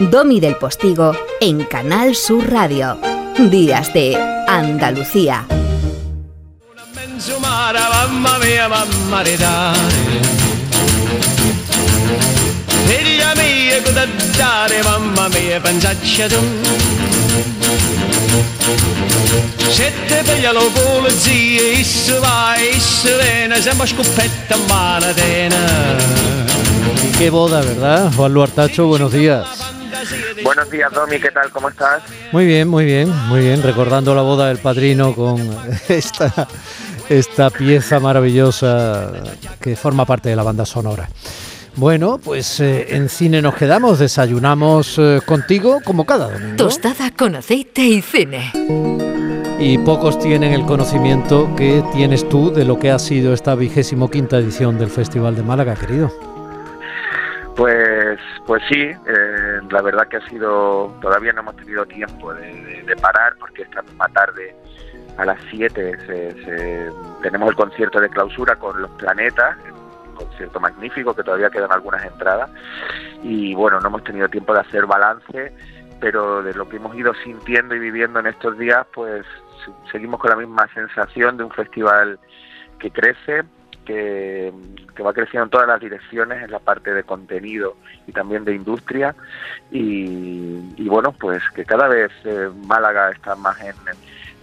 Domi del Postigo en Canal Sur Radio. Días de Andalucía. Maratena. Qué boda, ¿verdad? Juan Luartacho, buenos días. Buenos días, Domi, ¿qué tal? ¿Cómo estás? Muy bien, muy bien, muy bien. Recordando la boda del padrino con esta, esta pieza maravillosa que forma parte de la banda sonora. Bueno, pues eh, en cine nos quedamos, desayunamos eh, contigo como cada domingo. Tostada con aceite y cine. Y pocos tienen el conocimiento que tienes tú de lo que ha sido esta vigésimo quinta edición del Festival de Málaga, querido. Pues, pues sí, eh, la verdad que ha sido, todavía no hemos tenido tiempo de, parar porque esta misma tarde a las 7 tenemos el concierto de clausura con los planetas, concierto magnífico que todavía quedan algunas entradas. Y bueno, no hemos tenido tiempo de hacer balance, pero de lo que hemos ido sintiendo y viviendo en estos días, pues seguimos con la misma sensación de un festival que crece, que, va creciendo en todas las direcciones, en la parte de contenido y también de industria. Y, bueno, pues que cada vez eh, Málaga está más en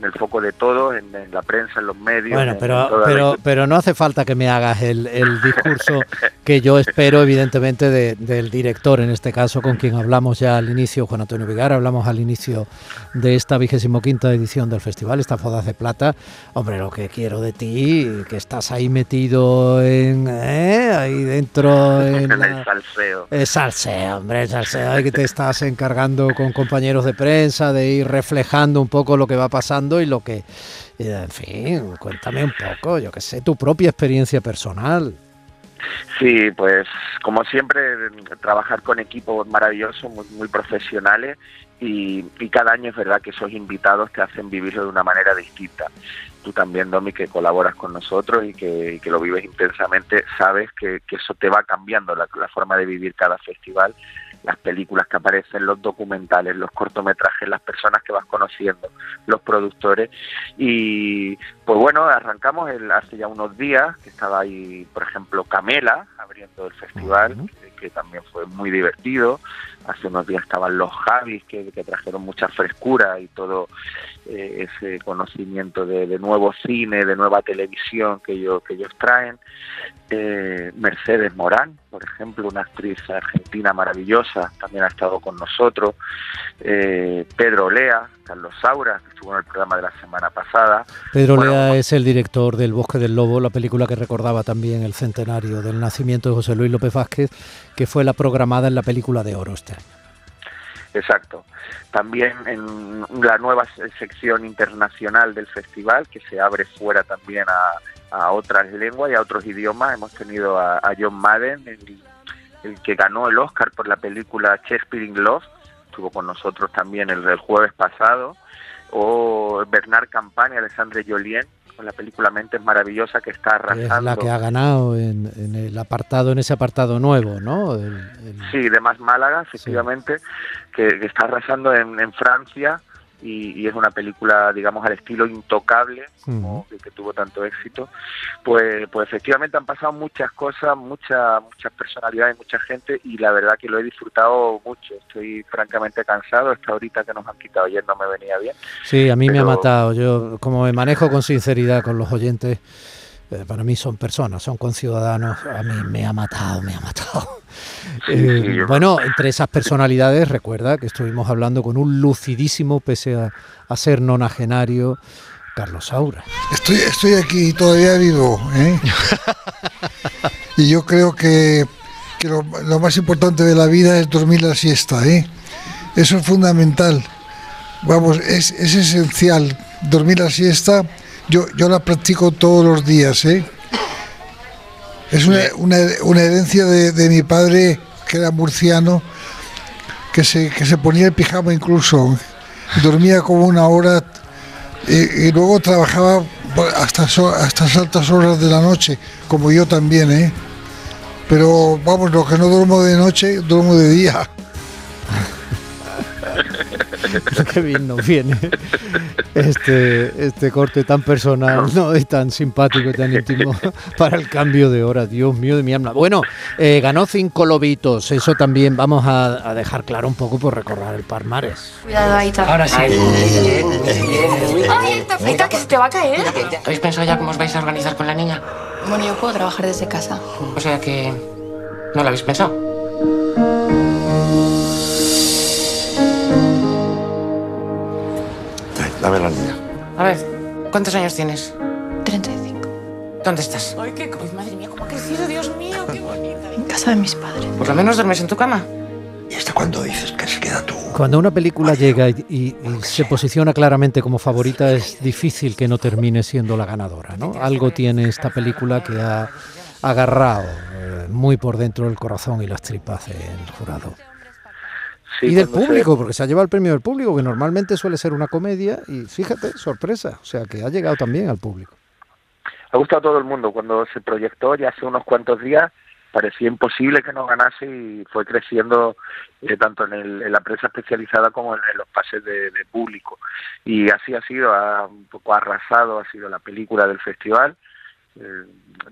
el foco de todo, en, la prensa, en los medios. Bueno, pero, pero, pero no hace falta que me hagas el, el discurso que yo espero, evidentemente, del director, en este caso, con quien hablamos ya al inicio, Juan Antonio Vigar, hablamos al inicio de esta vigésimo quinta edición del festival, estas fodas de plata. Hombre, lo que quiero de ti, que estás ahí metido en. ¿eh? Ahí dentro. En el salseo. El salseo, hombre, el salseo, que te estás encargando con compañeros de prensa de ir reflejando un poco lo que va pasando y lo que... En fin, cuéntame un poco, yo que sé, tu propia experiencia personal. Sí, pues como siempre, trabajar con equipos maravillosos, muy, profesionales y, cada año es verdad que esos invitados te hacen vivirlo de una manera distinta. Tú también, Domi, que colaboras con nosotros y que, lo vives intensamente, sabes que, eso te va cambiando la forma de vivir cada festival las películas que aparecen, los documentales, los cortometrajes, las personas que vas conociendo, los productores. Y pues bueno, arrancamos el, hace ya unos días, que estaba ahí, por ejemplo, Camela abriendo el festival, que, también fue muy divertido. Hace unos días estaban los Javis, que, trajeron mucha frescura y todo eh, ese conocimiento de, nuevo cine, de nueva televisión que ellos, que ellos traen. Eh, Mercedes Morán, por ejemplo, una actriz argentina maravillosa, también ha estado con nosotros. Eh, Pedro Lea, Carlos Saura, que estuvo en el programa de la semana pasada. Pedro Lea es el director del Bosque del Lobo, la película que recordaba también el centenario del nacimiento de José Luis López Vázquez, que fue la programada en la película de oro este año. Exacto. También en la nueva sección internacional del festival, que se abre fuera también a, otras lenguas y a otros idiomas, hemos tenido a, John Madden, el, el, que ganó el Oscar por la película Shakespeare in Love, estuvo con nosotros también el, el jueves pasado, o Bernard Campagne, Alexandre Jolien, con la película Mentes Maravillosa que está arrasando. Es la que ha ganado en, el apartado, en ese apartado nuevo, ¿no? Sí, de Más Málaga, efectivamente, que, está arrasando en, en Francia y, es una película, digamos, al estilo intocable, como que, tuvo tanto éxito, pues, pues efectivamente han pasado muchas cosas, muchas muchas personalidades, mucha gente y la verdad que lo he disfrutado mucho. Estoy francamente cansado, esta horita que nos han quitado ayer no me venía bien. Sí, a mí me ha matado. Yo, como me manejo con sinceridad con los oyentes, eh, para mí son personas, son conciudadanos, a mí me ha matado, me ha matado. Eh, bueno, entre esas personalidades, recuerda que estuvimos hablando con un lucidísimo, pese a, ser nonagenario, Carlos Saura. Estoy, estoy aquí todavía vivo, ¿eh? y yo creo que, lo, más importante de la vida es dormir la siesta, ¿eh? Eso es fundamental. Vamos, es, esencial. Dormir la siesta, yo, yo la practico todos los días, ¿eh? Es una, una, herencia de, mi padre, que era murciano, que se, que se ponía el pijama incluso, dormía como una hora y, luego trabajaba hasta, hasta altas horas de la noche, como yo también, ¿eh? Pero vamos, lo que no duermo de noche, duermo de día. Qué bien nos viene este, este corte tan personal ¿no? y tan simpático y tan íntimo para el cambio de hora. Dios mío de mi alma. Bueno, eh, ganó cinco lobitos. Eso también vamos a, a dejar claro un poco por recorrer el Parmares. Cuidado, ahí está. Ahora sí. ¡Ay, frita que se te va a caer! ¿Habéis pensado ya cómo os vais a organizar con la niña? Bueno, yo puedo trabajar desde casa. O sea que... ¿No lo habéis pensado? ¿Cuántos años tienes? 35. ¿Dónde estás? Ay, qué madre mía, cómo ha crecido, Dios mío, qué bonita. En casa de mis padres. Por lo menos duermes en tu cama. ¿Y hasta cuándo dices que se queda tú? Cuando una película llega y, y- y se posiciona claramente como favorita, es difícil que no termine siendo la ganadora. ¿no? Algo tiene esta película que ha agarrado eh, muy por dentro del corazón y las tripas del jurado. Sí, y del se- público, porque se ha llevado el premio del público, que normalmente suele ser una comedia, y fíjate, sorpresa, o sea que ha llegado también al público. ha gustado a todo el mundo. Cuando se proyectó ya hace unos cuantos días, parecía imposible que no ganase y fue creciendo eh, tanto en, el- en la prensa especializada como en, en los pases de, de público. Y así ha sido, ha, un poco arrasado, ha sido la película del festival. Eh,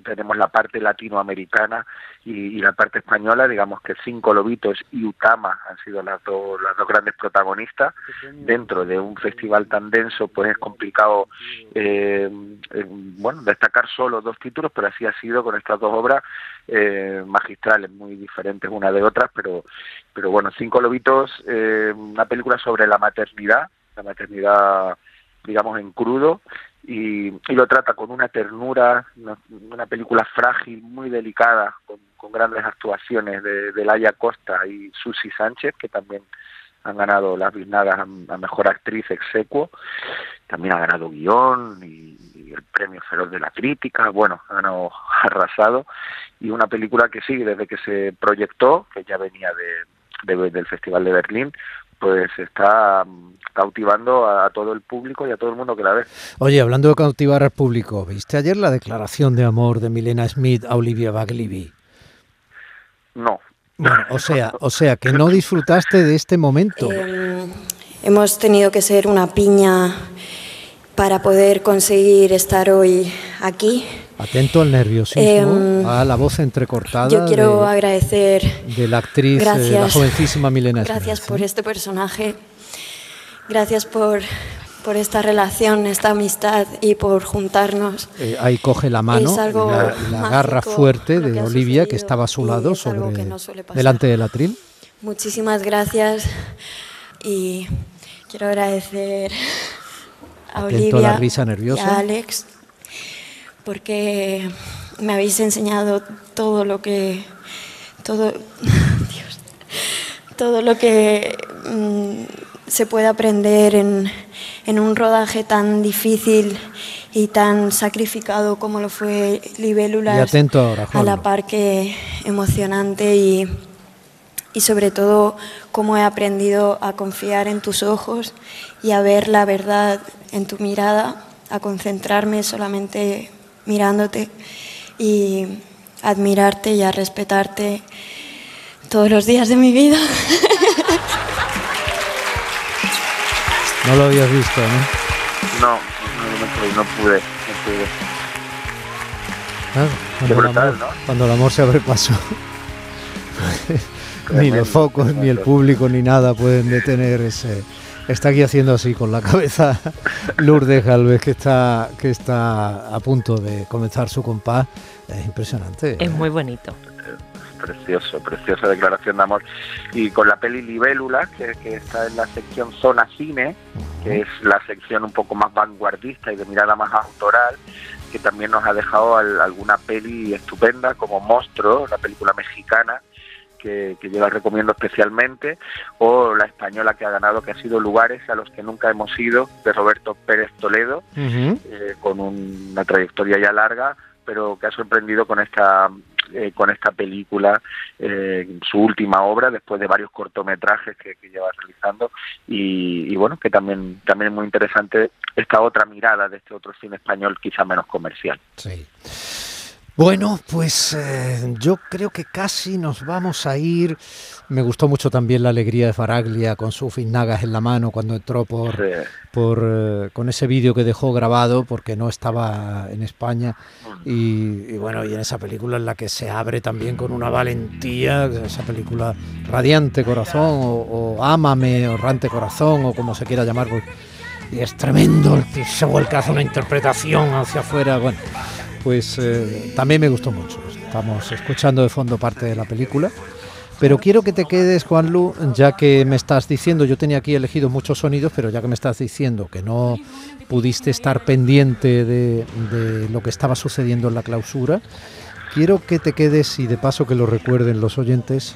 tenemos la parte latinoamericana y, y la parte española, digamos que Cinco Lobitos y Utama han sido las dos, las dos grandes protagonistas. Dentro de un festival tan denso, pues es complicado eh, eh, bueno, destacar solo dos títulos, pero así ha sido con estas dos obras eh, magistrales, muy diferentes una de otras, pero, pero bueno, Cinco Lobitos, eh, una película sobre la maternidad, la maternidad, digamos, en crudo, y, y lo trata con una ternura, una, una película frágil, muy delicada, con, con grandes actuaciones de, de Laia Costa y Susi Sánchez, que también han ganado las biznadas a, mejor actriz execuo, también ha ganado guion y, el premio feroz de la crítica, bueno, ha ganado arrasado, y una película que sí, desde que se proyectó, que ya venía de- del Festival de Berlín, pues está mm, cautivando a, a todo el público y a todo el mundo que la ve. Oye, hablando de cautivar al público, ¿viste ayer la declaración de amor de Milena Smith a Olivia Baglivi? No, Bueno, o sea, o sea, que no disfrutaste de este momento. Eh, hemos tenido que ser una piña para poder conseguir estar hoy aquí. Atento al nerviosismo, Em, a la voz entrecortada Yo quiero de, agradecer de la actriz, eh, la Gracias. jovencísima Milena. Gracias por este personaje. Gracias por, por esta relación, esta amistad y por juntarnos. Eh, ahí coge la mano, la, la mágico fuerte de que Olivia, que estaba a su y lado, sobre, que no delante del atril. Muchísimas gracias y quiero agradecer a Atento a Olivia la risa y nerviosa. a Alex porque me habéis enseñado todo lo que todo Dios, todo lo que mm, se puede aprender en, en un rodaje tan difícil y tan sacrificado como lo fue Libélulas Y atento ahora, a la par que emocionante y, y sobre todo cómo he aprendido a confiar en tus ojos y a ver la verdad en tu mirada, a concentrarme solamente mirándote y admirarte y a respetarte todos los días de mi vida. No lo habías visto, ¿no? no, no, no pude, no pude. no pude. Claro, Qué cuando, el brutal, amor, ¿no? cuando el amor se abre paso. ni los focos, ni el público, ni nada pueden detener ese. Está aquí haciendo así con la cabeza Lourdes Galvez, que está, que está a punto de comenzar su compás. Es impresionante. Es muy bonito. Precioso, preciosa declaración de amor. Y con la peli Libélula, que, que está en la sección Zona Cine, que es la sección un poco más vanguardista y de mirada más autoral, que también nos ha dejado al- alguna peli estupenda como Monstruo, la película mexicana, que, que yo la recomiendo especialmente, o la española que ha ganado, que ha sido Lugares a los que nunca hemos ido, de Roberto Pérez Toledo, eh, con un- una trayectoria ya larga, pero que ha sorprendido con esta eh, con esta película, eh, su última obra, después de varios cortometrajes que, que lleva realizando, y, y bueno, que también, también es muy interesante esta otra mirada de este otro cine español, quizá menos comercial. Sí. Bueno, pues eh, yo creo que casi nos vamos a ir. Me gustó mucho también la alegría de Faraglia con sus finnagas en la mano cuando entró por, por eh, con ese vídeo que dejó grabado porque no estaba en España. Y, y, bueno y en esa película en la que se abre también con una valentía esa película radiante corazón o, o ámame o rante corazón o como se quiera llamar pues, y es tremendo el que se vuelca hace una interpretación hacia afuera bueno pues eh, también me gustó mucho. Estamos escuchando de fondo parte de la película. Pero quiero que te quedes, Juanlu, ya que me estás diciendo, yo tenía aquí elegido muchos sonidos, pero ya que me estás diciendo que no pudiste estar pendiente de, de lo que estaba sucediendo en la clausura, quiero que te quedes y de paso que lo recuerden los oyentes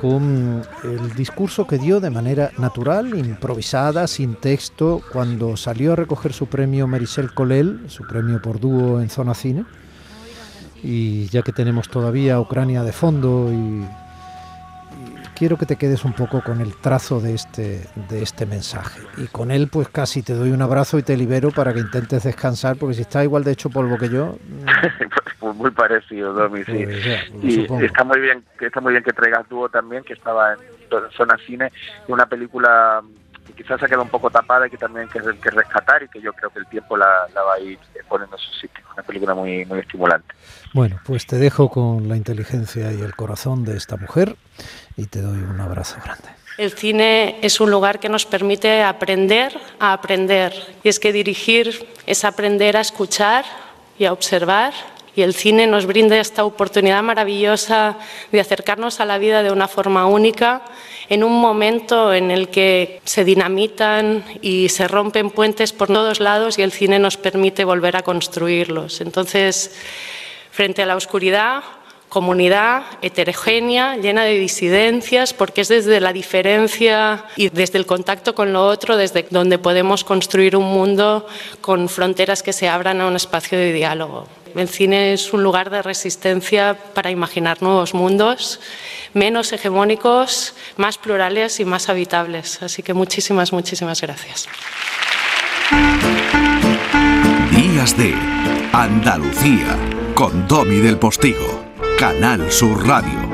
con el discurso que dio de manera natural, improvisada, sin texto, cuando salió a recoger su premio Marisel Colel, su premio por dúo en Zona Cine. Y ya que tenemos todavía Ucrania de fondo y, quiero que te quedes un poco con el trazo de este, de este mensaje. Y con él pues casi te doy un abrazo y te libero para que intentes descansar, porque si está igual de hecho polvo que yo... pues muy parecido, Domi, sí. Pues ya, y está muy bien, está muy bien que traigas dúo también, que estaba en Zona Cine, una película que quizás se ha quedado un poco tapada y que también hay que, que rescatar y que yo creo que el tiempo la, la va a ir poniendo en su sitio. Una película muy, muy estimulante. Bueno, pues te dejo con la inteligencia y el corazón de esta mujer y te doy un abrazo grande. El cine es un lugar que nos permite aprender a aprender. Y es que dirigir es aprender a escuchar y a observar. Y el cine nos brinda esta oportunidad maravillosa de acercarnos a la vida de una forma única, en un momento en el que se dinamitan y se rompen puentes por todos lados y el cine nos permite volver a construirlos. Entonces, frente a la oscuridad, comunidad heterogénea, llena de disidencias, porque es desde la diferencia y desde el contacto con lo otro, desde donde podemos construir un mundo con fronteras que se abran a un espacio de diálogo. El cine es un lugar de resistencia para imaginar nuevos mundos, menos hegemónicos, más plurales y más habitables. Así que muchísimas, muchísimas gracias. Días de Andalucía con Domi del Postigo. Canal Sur Radio.